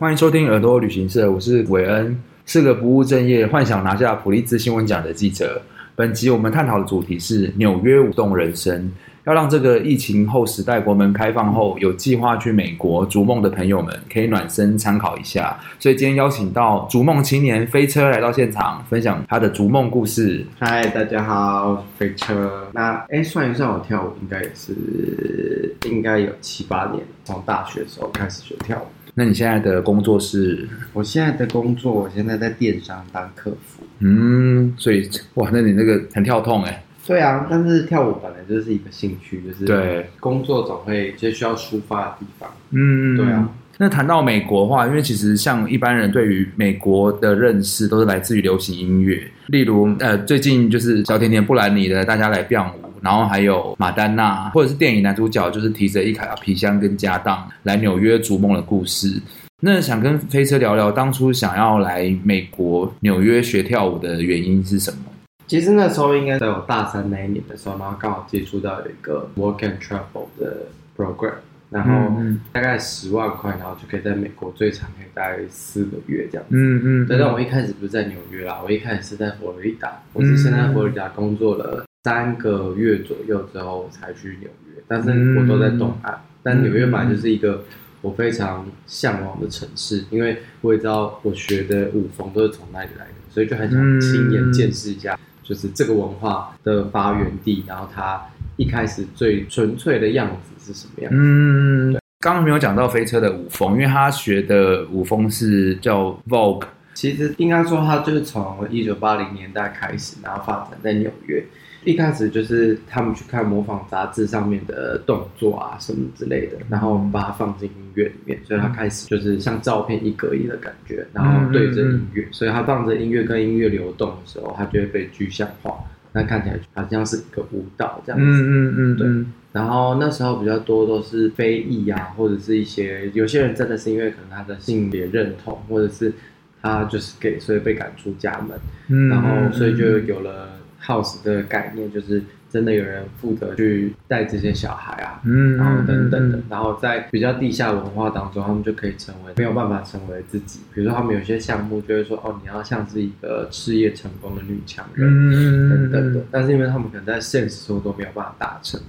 欢迎收听耳朵旅行社，我是韦恩，是个不务正业、幻想拿下普利兹新闻奖的记者。本集我们探讨的主题是纽约舞动人生。要让这个疫情后时代国门开放后有计划去美国逐梦的朋友们可以暖身参考一下，所以今天邀请到逐梦青年飞车来到现场，分享他的逐梦故事。嗨，大家好，飞车。那哎，算一算我跳舞应该也是应该有七八年，从大学的时候开始学跳舞。那你现在的工作是？我现在的工作，我现在在电商当客服。嗯，所以哇，那你那个很跳痛哎。对啊，但是跳舞本来就是一个兴趣，就是对工作总会就需要抒发的地方。嗯，对啊。那谈到美国的话，因为其实像一般人对于美国的认识都是来自于流行音乐，例如呃，最近就是小甜甜布兰妮的《大家来跳舞》，然后还有马丹娜，或者是电影男主角就是提着一卡皮箱跟家当来纽约逐梦的故事。那想跟飞车聊聊当初想要来美国纽约学跳舞的原因是什么？其实那时候应该在我大三那一年的时候，然后刚好接触到有一个 work and travel 的 program，然后大概十万块，然后就可以在美国最长可以待四个月这样子。嗯嗯。对，但我一开始不是在纽约啦，我一开始是在佛罗里达，我是现在佛罗里达工作了三个月左右之后才去纽约，但是我都在东岸。但纽约本来就是一个我非常向往的城市，因为我也知道我学的舞风都是从那里来的，所以就很想亲眼见识一下。就是这个文化的发源地，然后它一开始最纯粹的样子是什么样子？嗯，对。刚刚没有讲到飞车的舞风，因为他学的舞风是叫 Vogue，其实应该说他就是从一九八零年代开始，然后发展在纽约。一开始就是他们去看模仿杂志上面的动作啊什么之类的，然后我们把它放进音乐里面，所以他开始就是像照片一格一的感觉，然后对着音乐，所以他放着音乐跟音乐流动的时候，它就会被具象化，那看起来好像是一个舞蹈这样子。嗯嗯嗯，对。然后那时候比较多都是非裔啊，或者是一些有些人真的是因为可能他的性别认同，或者是他就是 gay，所以被赶出家门，嗯，然后所以就有了。House 的概念就是真的有人负责去带这些小孩啊，嗯，然后等等的，然后在比较地下文化当中，他们就可以成为没有办法成为自己。比如说，他们有些项目就会说，哦，你要像是一个事业成功的女强人，嗯，等等的。但是因为他们可能在现实中都没有办法达成。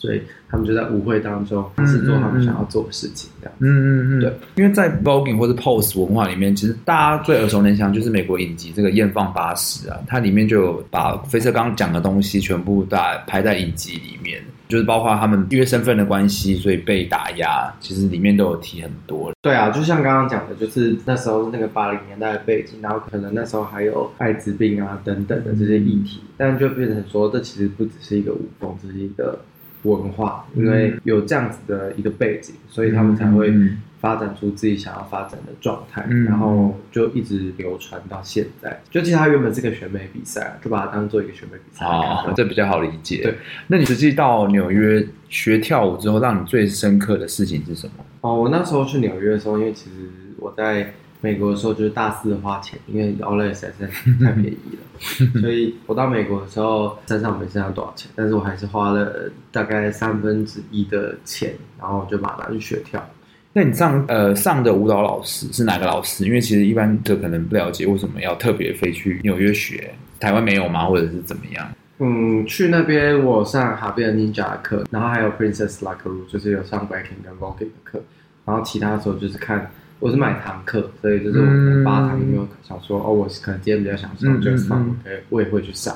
所以他们就在舞会当中，是做他们想要做的事情，这样。嗯嗯嗯，对。因为在 Voguing 或者 Pose 文化里面，其实大家最耳熟能详就是美国影集这个《艳放八十》啊，它里面就有把飞车刚刚讲的东西全部在排在影集里面，就是包括他们因为身份的关系，所以被打压，其实里面都有提很多。对啊，就像刚刚讲的，就是那时候那个八零年代的背景，然后可能那时候还有艾滋病啊等等的这些议题，但就变成说，这其实不只是一个舞风，这是一个。文化，因为有这样子的一个背景，所以他们才会发展出自己想要发展的状态，嗯、然后就一直流传到现在。就其实它原本是个选美比赛，就把它当做一个选美比赛。哦，这比较好理解。对，那你实际到纽约学跳舞之后，让你最深刻的事情是什么？哦，我那时候去纽约的时候，因为其实我在。美国的时候就是大肆的花钱，因为 Outlet 实在是太便宜了，所以我到美国的时候身上没剩下多少钱，但是我还是花了大概三分之一的钱，然后就马上去学跳。那你上呃上的舞蹈老师是哪个老师？因为其实一般就可能不了解为什么要特别飞去纽约学，台湾没有吗？或者是怎么样？嗯，去那边我上 Habib Ninja 的课，然后还有 Princess Lacroux 就是有上 Breaking 跟 Voguing 的课，然后其他的时候就是看。我是买堂课，所以就是我们八堂有没有想说、嗯、哦，我可能今天比较想上，就上，OK，我也会去上。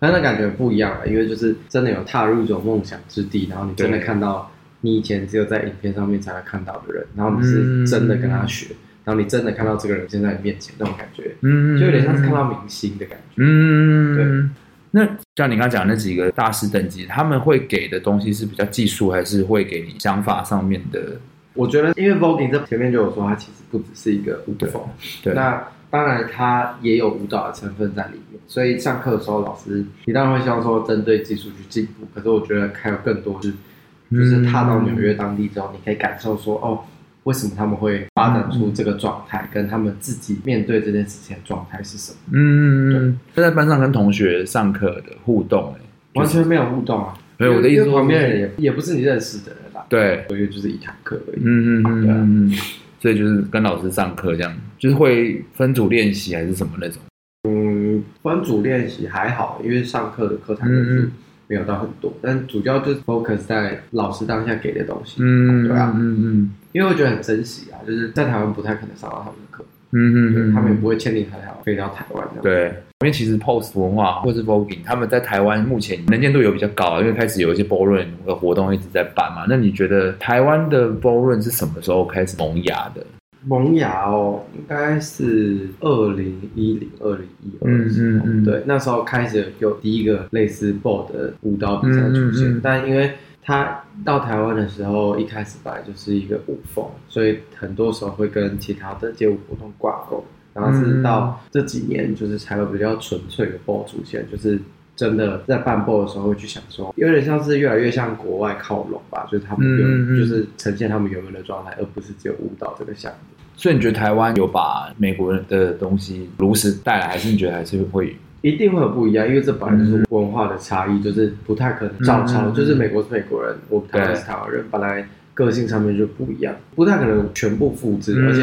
但那感觉不一样了，因为就是真的有踏入一种梦想之地，然后你真的看到你以前只有在影片上面才会看到的人，然后你是真的跟他学，嗯、然后你真的看到这个人现在你面前那种感觉，嗯，就有点像是看到明星的感觉，嗯，对。那像你刚刚讲那几个大师等级，他们会给的东西是比较技术，还是会给你想法上面的？我觉得，因为 Voguing 这前面就有说，它其实不只是一个舞风。对。那当然，它也有舞蹈的成分在里面。所以上课的时候，老师你当然会希望说针对技术去进步。可是我觉得还有更多是，就是踏到纽约当地之后，你可以感受说，哦，为什么他们会发展出这个状态，跟他们自己面对这件事情的状态是什么？嗯嗯。对。在班上跟同学上课的互动，完全没有互动啊。没有，我的意思，旁边人也也不是你认识的人。对，我觉得就是一堂课而已。嗯嗯嗯，对啊，所以就是跟老师上课这样，就是会分组练习还是什么那种？嗯，分组练习还好，因为上课的课堂人数没有到很多，嗯、但主要就是 focus 在老师当下给的东西。嗯，对啊，嗯嗯，因为我觉得很珍惜啊，就是在台湾不太可能上到他们的课。嗯嗯，他们也不会千里迢迢飞到台湾的。对，因为其实 Post 文化或是 Voguing，他们在台湾目前能见度有比较高，因为开始有一些 Ballroom 的活动一直在办嘛。那你觉得台湾的 Ballroom 是什么时候开始萌芽的？萌芽哦，应该是二零一零、二零一二的时候。嗯嗯嗯。对，那时候开始有第一个类似 Ball 的舞蹈比赛出现，但因为他到台湾的时候，一开始本来就是一个舞风，所以很多时候会跟其他的街舞活动挂钩。然后是到这几年，就是才有比较纯粹的 ball 出现，就是真的在办 ball 的时候会去想说，有点像是越来越向国外靠拢吧，就是他们有就是呈现他们原本的状态，而不是只有舞蹈这个项目。所以你觉得台湾有把美国人的东西如实带来，还是你觉得还是会？一定会有不一样，因为这本来就是文化的差异，就是不太可能照抄。就是美国是美国人，我台湾是台湾人，本来个性上面就不一样，不太可能全部复制。而且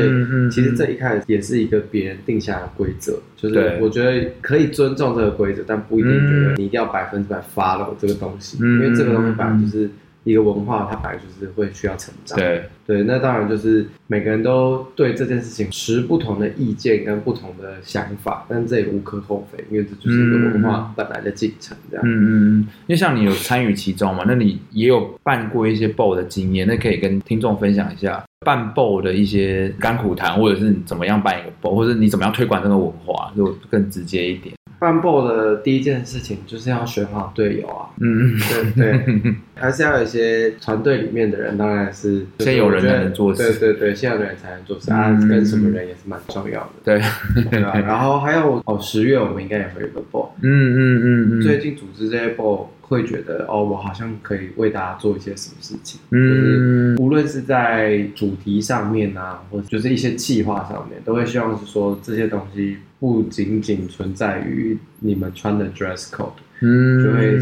其实这一开始也是一个别人定下的规则，就是我觉得可以尊重这个规则，但不一定觉得你一定要百分之百 follow 这个东西，因为这个东西本来就是。一个文化，它本来就是会需要成长。对对，那当然就是每个人都对这件事情持不同的意见跟不同的想法，但这也无可厚非，因为这就是一个文化本来的进程，这样。嗯嗯嗯。因为像你有参与其中嘛，那你也有办过一些 ball 的经验，那可以跟听众分享一下办 ball 的一些甘苦谈，或者是你怎么样办一个 ball，或者你怎么样推广这个文化，就更直接一点。办 ball 的第一件事情就是要选好队友啊，嗯，对对，还是要有一些团队里面的人，当然是先有人才能做事，对对对，先有人才能做事，啊，跟什么人也是蛮重要的，对，对吧？然后还有哦，十月我们应该也会有个 ball，嗯嗯嗯嗯，最近组织这些 ball 会觉得哦，我好像可以为大家做一些什么事情，嗯，就是无论是在主题上面啊，或者就是一些计划上面，都会希望是说这些东西。不仅仅存在于你们穿的 dress code，嗯，就会，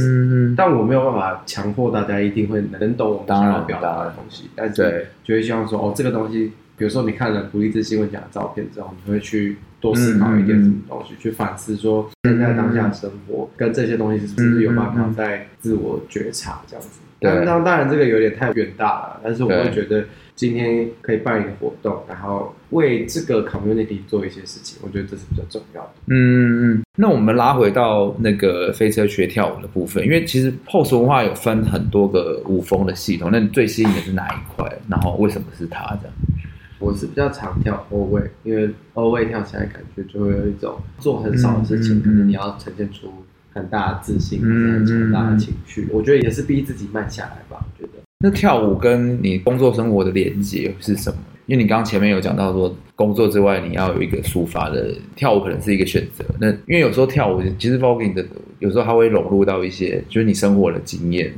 但我没有办法强迫大家一定会能懂我们想要表达的东西，但是就会希望说，哦，这个东西，比如说你看了独立志新闻奖的照片之后，你会去多思考一点什么东西，去反思说现在当下生活跟这些东西是不是有办法在自我觉察这样子。当当当然这个有点太远大了，但是我会觉得。今天可以办一个活动，然后为这个 community 做一些事情，我觉得这是比较重要的。嗯嗯，那我们拉回到那个飞车学跳舞的部分，因为其实 Pose 文化有分很多个舞风的系统，那你最吸引的是哪一块？然后为什么是它这样？我是比较常跳 way，因为 way 跳起来感觉就会有一种做很少的事情，可能你要呈现出很大的自信，嗯、很强大的情绪。嗯、我觉得也是逼自己慢下来吧，我觉得。那跳舞跟你工作生活的连接是什么？因为你刚刚前面有讲到说，工作之外你要有一个抒发的，跳舞可能是一个选择。那因为有时候跳舞其实 voguing 的，有时候它会融入到一些就是你生活的经验，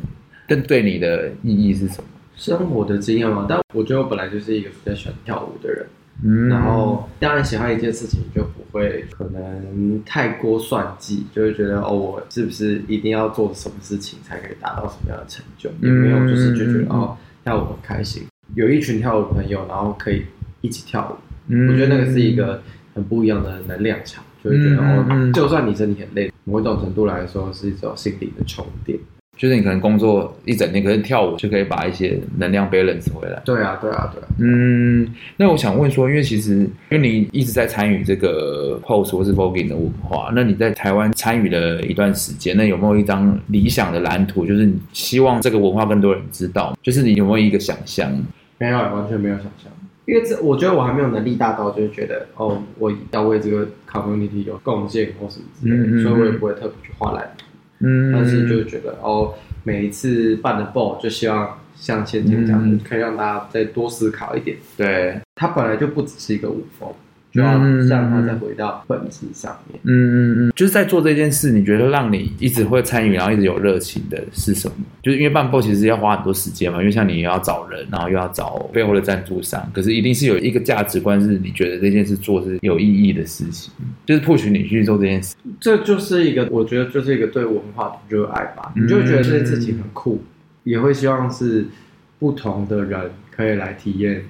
但对你的意义是什么？生活的经验嘛，但我觉得我本来就是一个比较喜欢跳舞的人。嗯，然后当然喜欢一件事情就不会可能太过算计，就会觉得哦，我是不是一定要做什么事情才可以达到什么样的成就？也没有，就是就觉得哦，跳舞很开心，有一群跳舞的朋友，然后可以一起跳舞，嗯，我觉得那个是一个很不一样的能量场，就会觉得哦，就算你身体很累，某种程度来说是一种心理的充电。就是你可能工作一整天，可是跳舞就可以把一些能量 balance 回来。对啊，对啊，对啊。嗯，那我想问说，因为其实因为你一直在参与这个 pose 或是 voguing 的文化，那你在台湾参与了一段时间，那有没有一张理想的蓝图？就是你希望这个文化更多人知道，就是你有没有一个想象？没有，完全没有想象。因为这，我觉得我还没有能力大到就是觉得哦，我要为这个 community 有贡献或什么之类的，嗯嗯嗯，所以我也不会特别去画蓝图。嗯，但是就觉得哦，每一次办的 ball 就希望像芊芊讲的，嗯、可以让大家再多思考一点。对，它本来就不只是一个舞风。就要让他再回到本质上面。嗯嗯嗯，就是在做这件事，你觉得让你一直会参与，然后一直有热情的是什么？就是因为办 ball 其实要花很多时间嘛，因为像你又要找人，然后又要找背后的赞助商，可是一定是有一个价值观，是你觉得这件事做是有意义的事情，就是 push 你去做这件事。这就是一个，我觉得就是一个对文化的热爱吧。你就会觉得这件事情很酷，嗯、也会希望是不同的人可以来体验。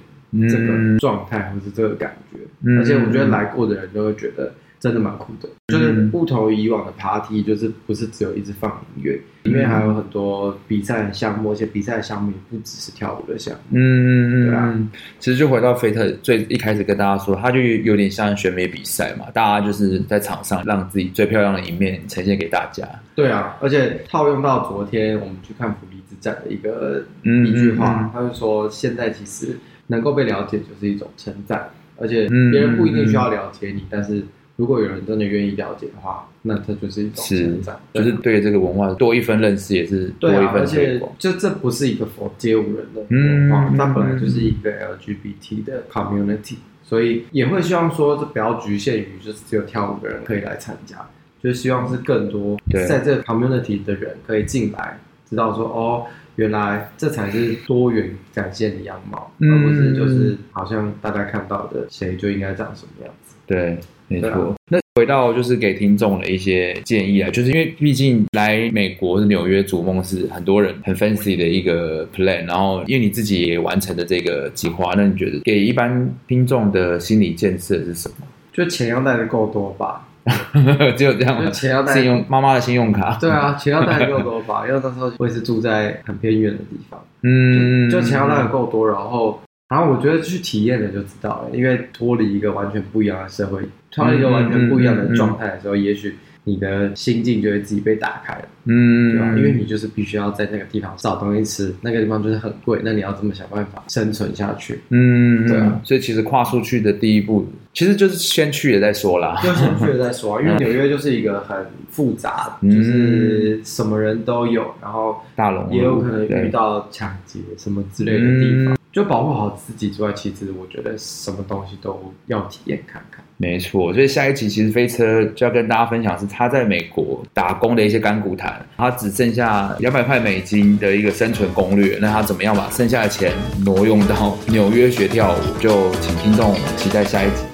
这个状态或是这个感觉，嗯、而且我觉得来过的人都会觉得。真的蛮酷的，就是不同于以往的 party，就是不是只有一直放音乐，里面还有很多比赛的项目，而且比赛的项目也不只是跳舞的项目。嗯嗯嗯，对啊。其实就回到菲特最一开始跟大家说，他就有点像选美比赛嘛，大家就是在场上让自己最漂亮的一面呈现给大家。对啊，而且套用到昨天我们去看普利之战的一个一句话，他就说现在其实能够被了解就是一种称赞，而且别人不一定需要了解你，但是。如果有人真的愿意了解的话，那这就是一种称赞，就是对这个文化多一分认识，也是多一分、啊、而且就这不是一个街舞人的文化，它、嗯、本来就是一个 LGBT 的 community，所以也会希望说，这不要局限于就是只有跳舞的人可以来参加，就是希望是更多在这个 community 的人可以进来，知道说哦，原来这才是多元展现的样貌，嗯、而不是就是好像大家看到的谁就应该长什么样子。对。没错，啊、那回到就是给听众的一些建议啊，就是因为毕竟来美国是纽约逐梦是很多人很 fancy 的一个 plan，然后因为你自己也完成了这个计划，那你觉得给一般听众的心理建设是什么？就钱要带的够多吧，只有这样吗？钱要带信用妈妈的信用卡，对啊，钱要带的够多吧，因为到时候会是住在很偏远的地方，嗯，就钱要带的够多，然后。然后我觉得去体验了就知道了，因为脱离一个完全不一样的社会，脱离一个完全不一样的状态的时候，嗯嗯嗯、也许你的心境就会自己被打开了，嗯，对吧？因为你就是必须要在那个地方找东西吃，那个地方就是很贵，那你要怎么想办法生存下去？嗯，对啊。所以其实跨出去的第一步，其实就是先去了再说啦，就先去了再说。啊 因为纽约就是一个很复杂，就是什么人都有，然后大龙也有可能遇到抢劫什么之类的地方。就保护好自己之外，其实我觉得什么东西都要体验看看。没错，所以下一集其实飞车就要跟大家分享是他在美国打工的一些干股谈，他只剩下两百块美金的一个生存攻略，那他怎么样把剩下的钱挪用到纽约学跳舞？就请听众期待下一集。